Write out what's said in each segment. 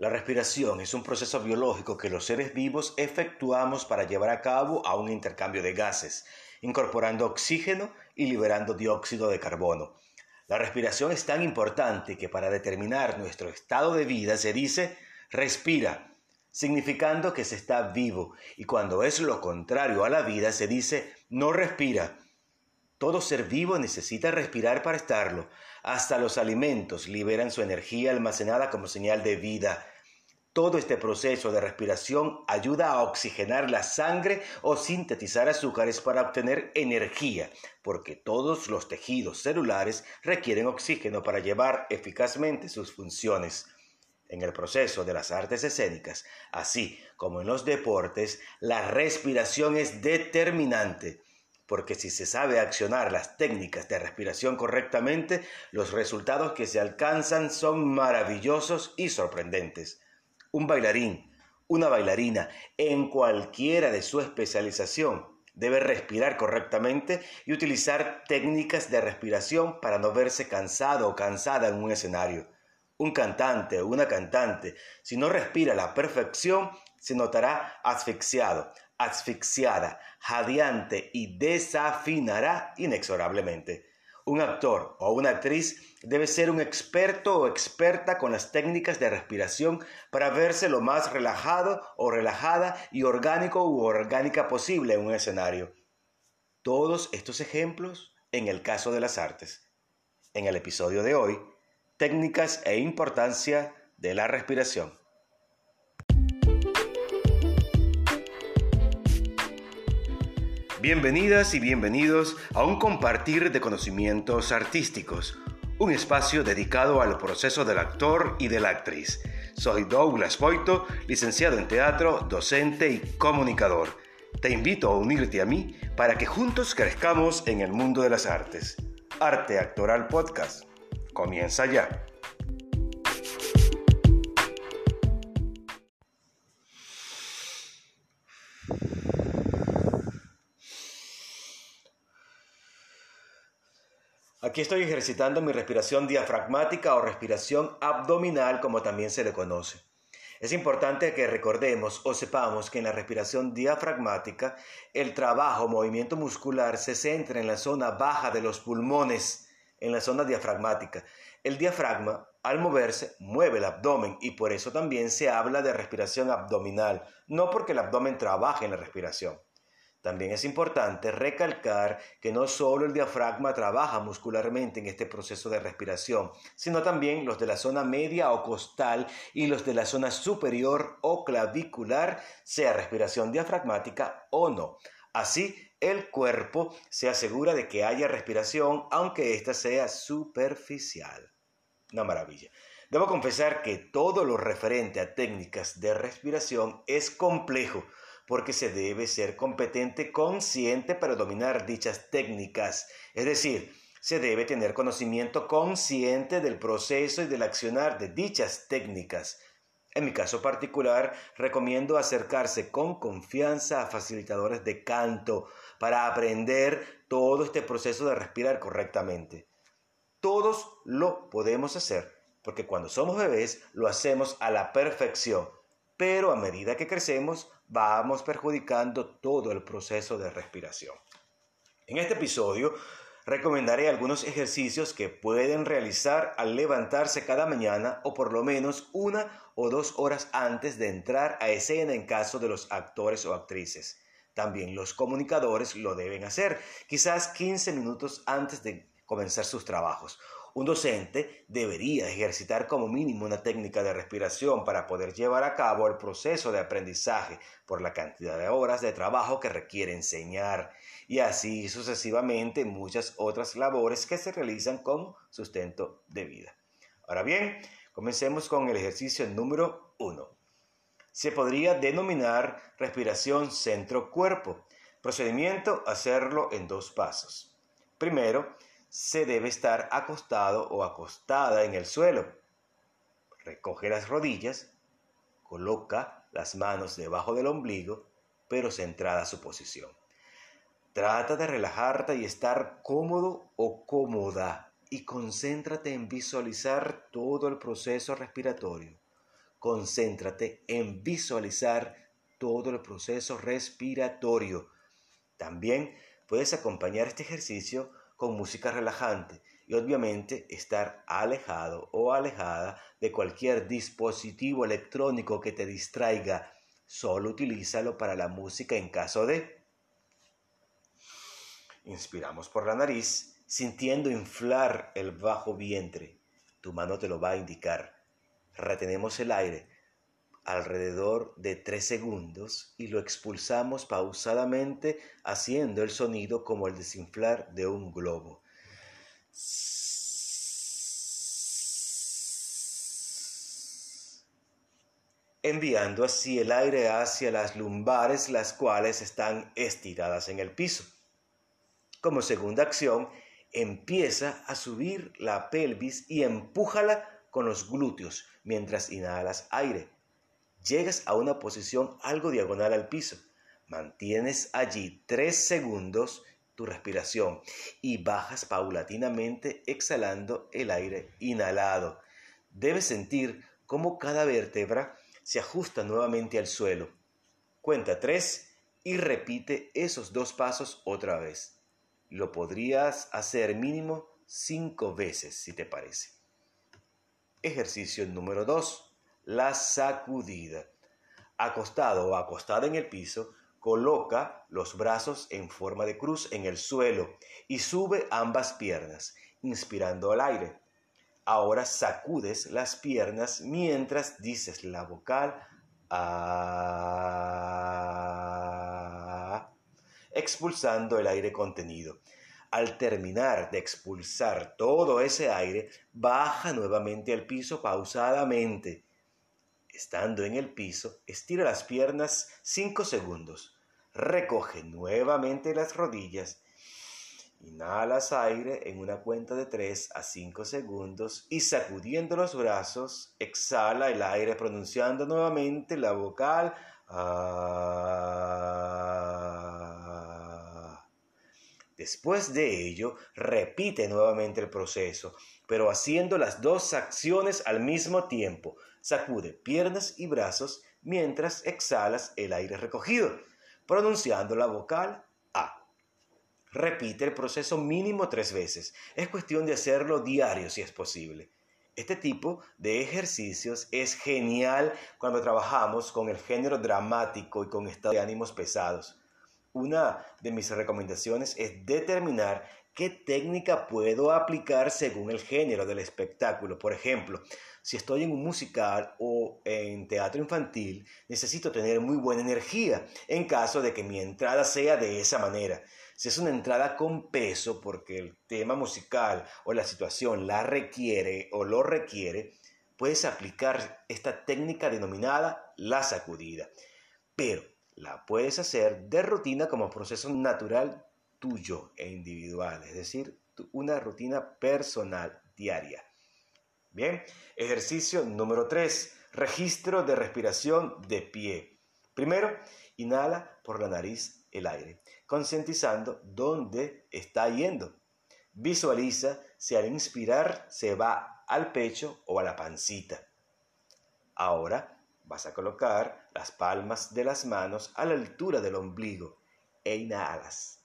La respiración es un proceso biológico que los seres vivos efectuamos para llevar a cabo un intercambio de gases, incorporando oxígeno y liberando dióxido de carbono. La respiración es tan importante que para determinar nuestro estado de vida se dice respira, significando que se está vivo, y cuando es lo contrario a la vida se dice no respira. Todo ser vivo necesita respirar para estarlo. Hasta los alimentos liberan su energía almacenada como señal de vida. Todo este proceso de respiración ayuda a oxigenar la sangre o sintetizar azúcares para obtener energía, porque todos los tejidos celulares requieren oxígeno para llevar eficazmente sus funciones. En el proceso de las artes escénicas, así como en los deportes, la respiración es determinante, porque si se sabe accionar las técnicas de respiración correctamente, los resultados que se alcanzan son maravillosos y sorprendentes un bailarín, una bailarina, en cualquiera de su especialización, debe respirar correctamente y utilizar técnicas de respiración para no verse cansado o cansada en un escenario. Un cantante o una cantante, si no respira a la perfección, se notará asfixiado, asfixiada, jadeante y desafinará inexorablemente. Un actor o una actriz debe ser un experto o experta con las técnicas de respiración para verse lo más relajado o relajada y orgánico u orgánica posible en un escenario. Todos estos ejemplos en el caso de las artes. En el episodio de hoy, técnicas e importancia de la respiración. Bienvenidas y bienvenidos a un compartir de conocimientos artísticos, un espacio dedicado al proceso del actor y de la actriz. Soy Douglas Boito, licenciado en teatro, docente y comunicador. Te invito a unirte a mí para que juntos crezcamos en el mundo de las artes. Arte Actoral Podcast. Comienza ya. Aquí estoy ejercitando mi respiración diafragmática o respiración abdominal, como también se le conoce. Es importante que recordemos o sepamos que en la respiración diafragmática el trabajo, movimiento muscular se centra en la zona baja de los pulmones, en la zona diafragmática. El diafragma, al moverse, mueve el abdomen y por eso también se habla de respiración abdominal, no porque el abdomen trabaje en la respiración. También es importante recalcar que no solo el diafragma trabaja muscularmente en este proceso de respiración, sino también los de la zona media o costal y los de la zona superior o clavicular, sea respiración diafragmática o no. Así, el cuerpo se asegura de que haya respiración, aunque ésta sea superficial. Una maravilla. Debo confesar que todo lo referente a técnicas de respiración es complejo porque se debe ser competente, consciente para dominar dichas técnicas. Es decir, se debe tener conocimiento consciente del proceso y del accionar de dichas técnicas. En mi caso particular, recomiendo acercarse con confianza a facilitadores de canto para aprender todo este proceso de respirar correctamente. Todos lo podemos hacer, porque cuando somos bebés lo hacemos a la perfección pero a medida que crecemos vamos perjudicando todo el proceso de respiración. En este episodio recomendaré algunos ejercicios que pueden realizar al levantarse cada mañana o por lo menos una o dos horas antes de entrar a escena en caso de los actores o actrices. También los comunicadores lo deben hacer, quizás 15 minutos antes de comenzar sus trabajos un docente debería ejercitar como mínimo una técnica de respiración para poder llevar a cabo el proceso de aprendizaje por la cantidad de horas de trabajo que requiere enseñar y así sucesivamente muchas otras labores que se realizan con sustento de vida. Ahora bien, comencemos con el ejercicio número 1. Se podría denominar respiración centro-cuerpo. Procedimiento, hacerlo en dos pasos. Primero, se debe estar acostado o acostada en el suelo. Recoge las rodillas, coloca las manos debajo del ombligo, pero centrada su posición. Trata de relajarte y estar cómodo o cómoda y concéntrate en visualizar todo el proceso respiratorio. concéntrate en visualizar todo el proceso respiratorio. También puedes acompañar este ejercicio con música relajante y obviamente estar alejado o alejada de cualquier dispositivo electrónico que te distraiga. Solo utilízalo para la música en caso de... Inspiramos por la nariz, sintiendo inflar el bajo vientre. Tu mano te lo va a indicar. Retenemos el aire alrededor de 3 segundos y lo expulsamos pausadamente haciendo el sonido como el desinflar de un globo. enviando así el aire hacia las lumbares, las cuales están estiradas en el piso. Como segunda acción, empieza a subir la pelvis y empújala con los glúteos mientras inhalas aire. Llegas a una posición algo diagonal al piso. Mantienes allí tres segundos tu respiración y bajas paulatinamente exhalando el aire inhalado. Debes sentir cómo cada vértebra se ajusta nuevamente al suelo. Cuenta tres y repite esos dos pasos otra vez. Lo podrías hacer mínimo cinco veces si te parece. Ejercicio número 2. La sacudida. Acostado o acostada en el piso, Coloca los brazos en forma de cruz en el suelo y sube ambas piernas, inspirando el aire. Ahora sacudes las piernas mientras dices la vocal a, expulsando el aire contenido. Al terminar de expulsar todo ese aire, baja nuevamente al piso pausadamente Estando en el piso, estira las piernas 5 segundos. Recoge nuevamente las rodillas. Inhalas aire en una cuenta de 3 a 5 segundos y sacudiendo los brazos, exhala el aire pronunciando nuevamente la vocal. Ah. Después de ello, repite nuevamente el proceso, pero haciendo las dos acciones al mismo tiempo. Sacude piernas y brazos mientras exhalas el aire recogido, pronunciando la vocal A. Repite el proceso mínimo tres veces. Es cuestión de hacerlo diario si es posible. Este tipo de ejercicios es genial cuando trabajamos con el género dramático y con estados de ánimos pesados. Una de mis recomendaciones es determinar qué técnica puedo aplicar según el género del espectáculo. Por ejemplo, si estoy en un musical o en teatro infantil, necesito tener muy buena energía en caso de que mi entrada sea de esa manera. Si es una entrada con peso porque el tema musical o la situación la requiere o lo requiere, puedes aplicar esta técnica denominada la sacudida. Pero la puedes hacer de rutina como proceso natural tuyo e individual, es decir, una rutina personal diaria. Bien, ejercicio número 3, registro de respiración de pie. Primero, inhala por la nariz el aire, concientizando dónde está yendo. Visualiza si al inspirar se va al pecho o a la pancita. Ahora vas a colocar las palmas de las manos a la altura del ombligo e inhalas.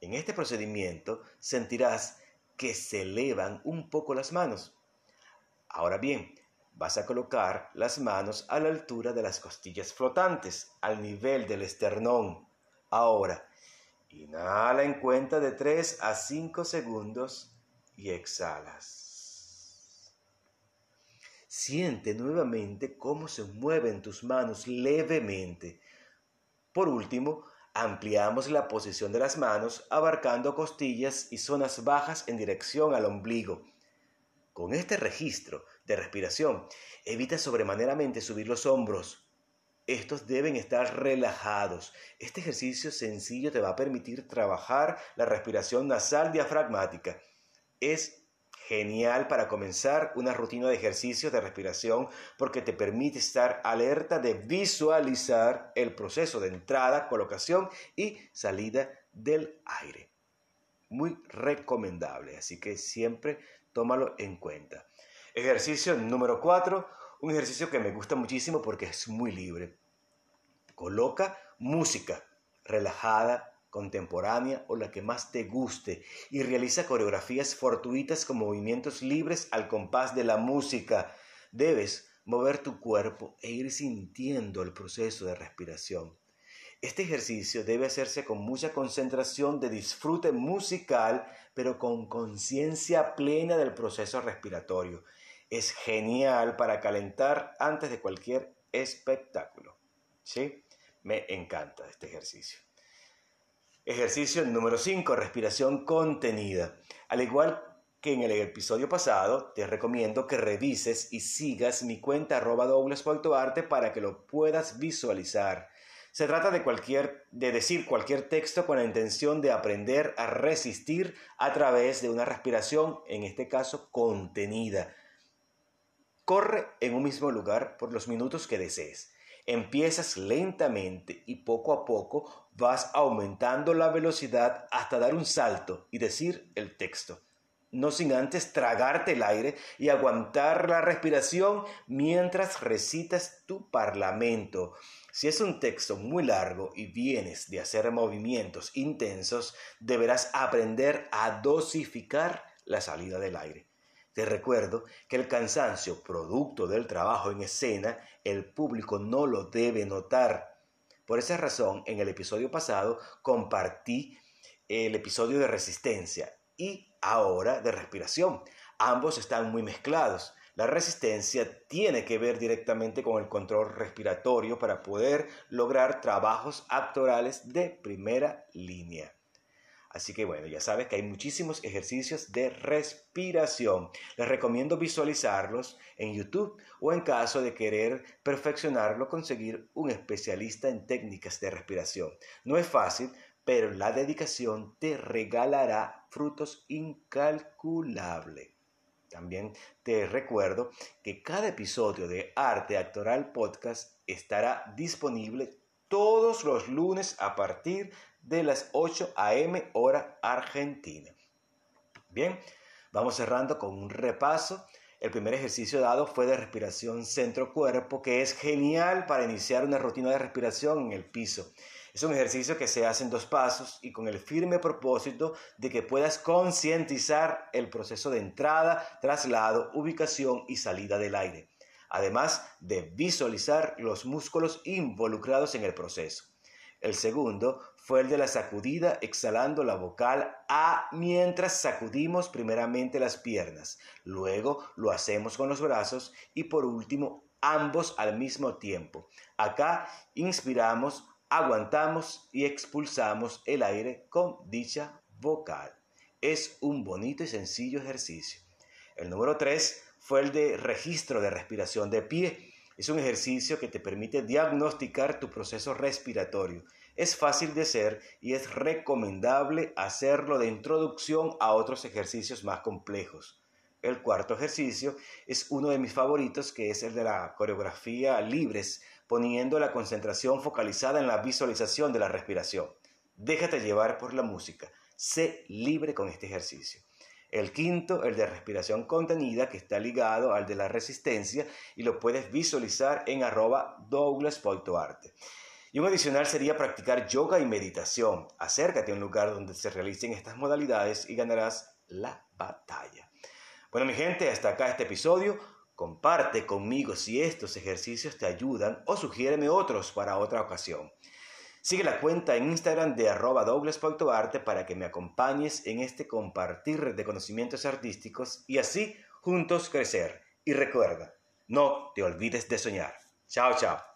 En este procedimiento sentirás que se elevan un poco las manos Ahora bien, vas a colocar las manos a la altura de las costillas flotantes, al nivel del esternón. Ahora, inhala en cuenta de 3 a 5 segundos y exhalas. Siente nuevamente cómo se mueven tus manos levemente. Por último, ampliamos la posición de las manos abarcando costillas y zonas bajas en dirección al ombligo. Con este registro de respiración, evita sobremaneramente subir los hombros. Estos deben estar relajados. Este ejercicio sencillo te va a permitir trabajar la respiración nasal diafragmática. Es genial para comenzar una rutina de ejercicios de respiración porque te permite estar alerta de visualizar el proceso de entrada, colocación y salida del aire. Muy recomendable, así que siempre tómalo en cuenta. Ejercicio número 4. Un ejercicio que me gusta muchísimo porque es muy libre. Coloca música relajada, contemporánea o la que más te guste y realiza coreografías fortuitas con movimientos libres al compás de la música. Debes mover tu cuerpo e ir sintiendo el proceso de respiración. Este ejercicio debe hacerse con mucha concentración de disfrute musical, pero con conciencia plena del proceso respiratorio. Es genial para calentar antes de cualquier espectáculo. ¿Sí? Me encanta este ejercicio. Ejercicio número 5, respiración contenida. Al igual que en el episodio pasado, te recomiendo que revises y sigas mi cuenta arroba para que lo puedas visualizar. Se trata de decir cualquier texto con la intención de aprender a resistir a través de una respiración, en este caso contenida. Corre en un mismo lugar por los minutos que desees. Empiezas lentamente y poco a poco vas aumentando la velocidad hasta dar un salto y decir el texto. No sin antes tragarte el aire y aguantar la respiración mientras recitas tu parlamento. Si es un texto muy largo y vienes de hacer movimientos intensos, deberás aprender a dosificar la salida del aire. Te recuerdo que el cansancio producto del trabajo en escena, el público no lo debe notar. Por esa razón, en el episodio pasado compartí el episodio de resistencia y ahora de respiración. Ambos están muy mezclados. La resistencia tiene que ver directamente con el control respiratorio para poder lograr trabajos actorales de primera línea. Así que bueno, ya sabes que hay muchísimos ejercicios de respiración. Les recomiendo visualizarlos en YouTube o en caso de querer perfeccionarlo, conseguir un especialista en técnicas de respiración. No es fácil, pero la dedicación te regalará frutos incalculables. También te recuerdo que cada episodio de Arte Actoral Podcast estará disponible todos los lunes a partir de las 8 a.m. hora argentina. Bien, vamos cerrando con un repaso. El primer ejercicio dado fue de respiración centro-cuerpo, que es genial para iniciar una rutina de respiración en el piso. Es un ejercicio que se hace en dos pasos y con el firme propósito de que puedas concientizar el proceso de entrada, traslado, ubicación y salida del aire, además de visualizar los músculos involucrados en el proceso. El segundo fue el de la sacudida exhalando la vocal A mientras sacudimos primeramente las piernas. Luego lo hacemos con los brazos y por último ambos al mismo tiempo. Acá inspiramos aguantamos y expulsamos el aire con dicha vocal. Es un bonito y sencillo ejercicio. El número 3 fue el de registro de respiración de pie. Es un ejercicio que te permite diagnosticar tu proceso respiratorio. Es fácil de hacer y es recomendable hacerlo de introducción a otros ejercicios más complejos. El cuarto ejercicio es uno de mis favoritos, que es el de la coreografía libres poniendo la concentración focalizada en la visualización de la respiración. Déjate llevar por la música. Sé libre con este ejercicio. El quinto, el de respiración contenida, que está ligado al de la resistencia y lo puedes visualizar en arroba. Y un adicional sería practicar yoga y meditación. Acércate a un lugar donde se realicen estas modalidades y ganarás la batalla. Bueno, mi gente, hasta acá este episodio. Comparte conmigo si estos ejercicios te ayudan o sugiéreme otros para otra ocasión. Sigue la cuenta en Instagram de arroba para que me acompañes en este compartir de conocimientos artísticos y así juntos crecer. Y recuerda, no te olvides de soñar. Chao, chao.